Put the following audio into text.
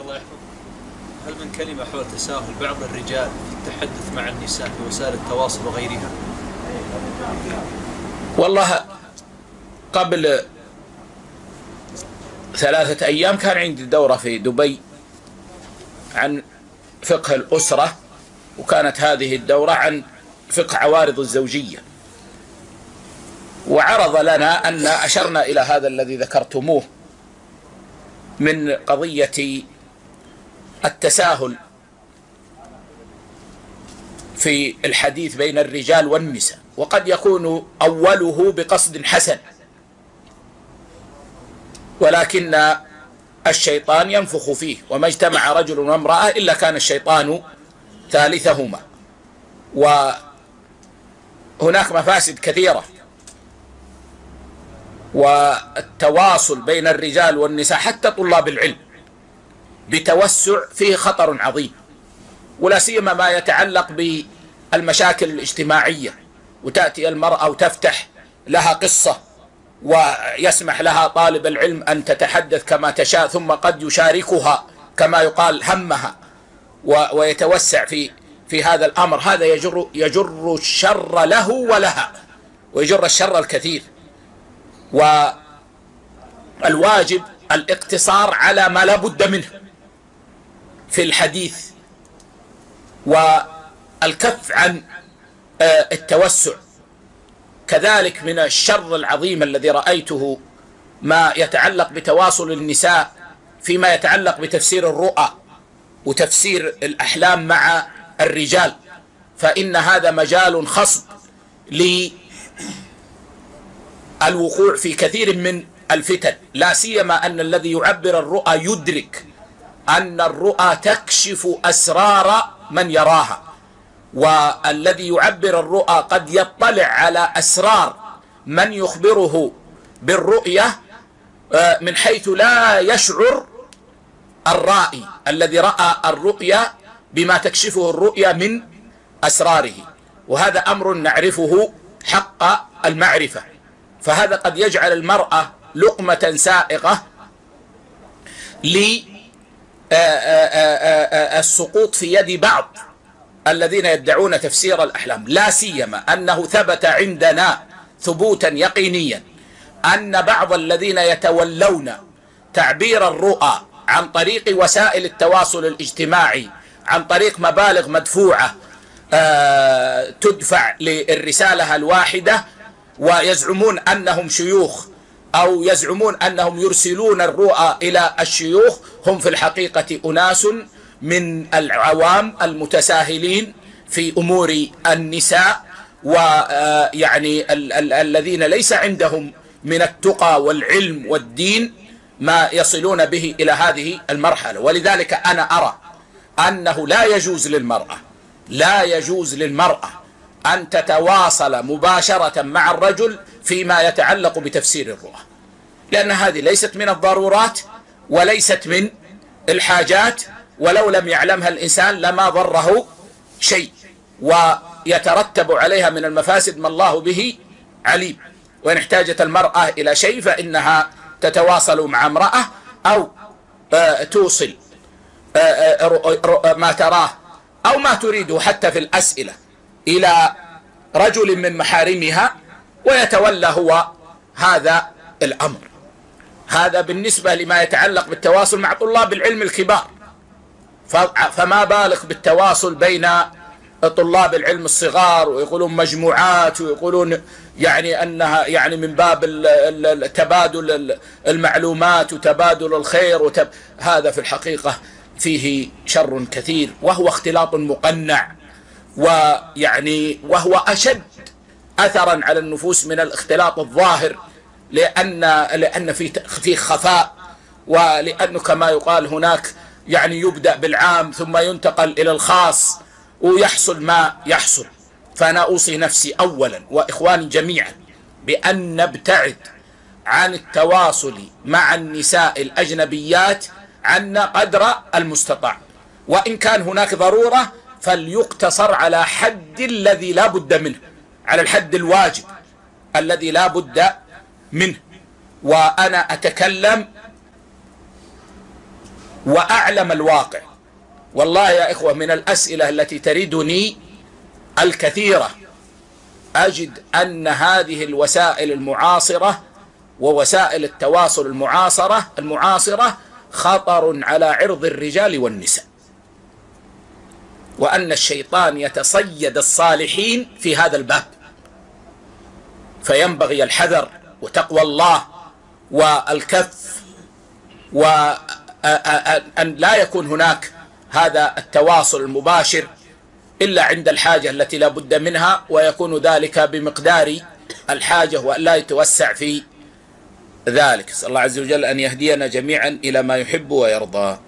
الله يحفظك هل من كلمة حول تساهل بعض الرجال في التحدث مع النساء في وسائل التواصل وغيرها؟ والله قبل ثلاثة أيام كان عندي دورة في دبي عن فقه الأسرة وكانت هذه الدورة عن فقه عوارض الزوجية وعرض لنا أن أشرنا إلى هذا الذي ذكرتموه من قضية التساهل في الحديث بين الرجال والنساء وقد يكون أوله بقصد حسن ولكن الشيطان ينفخ فيه وما اجتمع رجل وامرأة إلا كان الشيطان ثالثهما. وهناك مفاسد كثيرة والتواصل بين الرجال والنساء حتى طلاب العلم بتوسع فيه خطر عظيم ولا سيما ما يتعلق بالمشاكل الاجتماعية وتأتي المرأة وتفتح لها قصة ويسمح لها طالب العلم أن تتحدث كما تشاء ثم قد يشاركها كما يقال همها ويتوسع في في هذا الأمر. هذا يجر يجر الشر له ولها ويجر الشر الكثير. والواجب الاقتصار على ما لا بد منه. في الحديث والكف عن آه، التوسع. كذلك من الشر العظيم الذي رأيته ما يتعلق بتواصل النساء فيما يتعلق بتفسير الرؤى وتفسير الأحلام مع الرجال. فإن هذا مجال خصب للوقوع في كثير من الفتن. لا سيما أن الذي يعبر الرؤى يدرك أن الرؤى تكشف أسرار من يراها والذي يعبر الرؤى قد يطلع على أسرار من يخبره بالرؤية آه، من حيث لا يشعر الرائي الذي رأى الرؤيا بما تكشفه الرؤيا من أسراره. وهذا أمر نعرفه حق المعرفة. فهذا قد يجعل المرأة لقمة سائغة للسقوط في يد بعض الذين يدعون تفسير الأحلام. لا سيما أنه ثبت عندنا ثبوتا يقينيا أن بعض الذين يتولون تعبير الرؤى عن طريق وسائل التواصل الاجتماعي عن طريق مبالغ مدفوعة آه، تدفع للرسالة الواحدة ويزعمون أنهم شيوخ أو يزعمون أنهم يرسلون الرؤى إلى الشيوخ. هم في الحقيقة أناس من العوام المتساهلين في أمور النساء ويعني الذين ليس عندهم من التقى والعلم والدين ما يصلون به إلى هذه المرحلة. ولذلك أنا أرى أنه لا يجوز للمرأة لا يجوز للمرأة أن تتواصل مباشرة مع الرجل فيما يتعلق بتفسير الرؤى. لأن هذه ليست من الضرورات وليست من الحاجات ولو لم يعلمها الإنسان لما ضره شيء ويترتب عليها من المفاسد ما الله به عليم. وإن احتاجت المرأة إلى شيء فإنها تتواصل مع امرأة أو آه، توصل آه، آه، ما تراه أو ما تريده حتى في الأسئلة إلى رجل من محارمها ويتولى هو هذا الأمر. هذا بالنسبة لما يتعلق بالتواصل مع طلاب العلم الكبار. فما بالغ بالتواصل بين طلاب العلم الصغار ويقولون مجموعات ويقولون يعني أنها يعني من باب تبادل المعلومات وتبادل الخير وتب هذا في الحقيقة فيه شر كثير وهو اختلاط مقنع ويعني وهو أشد اثرا على النفوس من الاختلاط الظاهر لأن لأن في في خفاء ولأنه كما يقال هناك يعني يبدأ بالعام ثم ينتقل إلى الخاص ويحصل ما يحصل. فأنا أوصي نفسي أولا وإخواني جميعا بأن نبتعد عن التواصل مع النساء الأجنبيات عنا قدر المستطاع. وإن كان هناك ضرورة فليقتصر على حد الذي لا بد منه. على الحد الواجب الذي لا بد منه. وأنا أتكلم وأعلم الواقع. والله يا إخوة من الأسئلة التي تريدني الكثيرة أجد أن هذه الوسائل المعاصرة ووسائل التواصل المعاصرة المعاصرة خطر على عرض الرجال والنساء. وأن الشيطان يتصيد الصالحين في هذا الباب. فينبغي الحذر وتقوى الله والكف وأن لا يكون هناك هذا التواصل المباشر إلا عند الحاجة التي لا بد منها ويكون ذلك بمقدار الحاجة وأن لا يتوسع في ذلك. صلى الله عز وجل أن يهدينا جميعا إلى ما يحب ويرضى.